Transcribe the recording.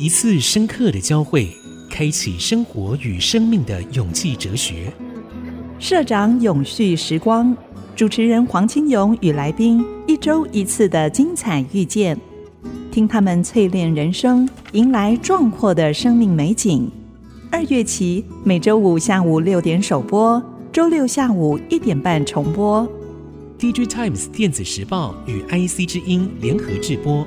一次深刻的交汇，开启生活与生命的勇气哲学。社长永续时光，主持人黄清勇与来宾一周一次的精彩遇见，听他们淬炼人生，迎来壮阔的生命美景。二月起，每周五下午六点首播，周六下午一点半重播。D J Times 电子时报与 IC 之音联合制播。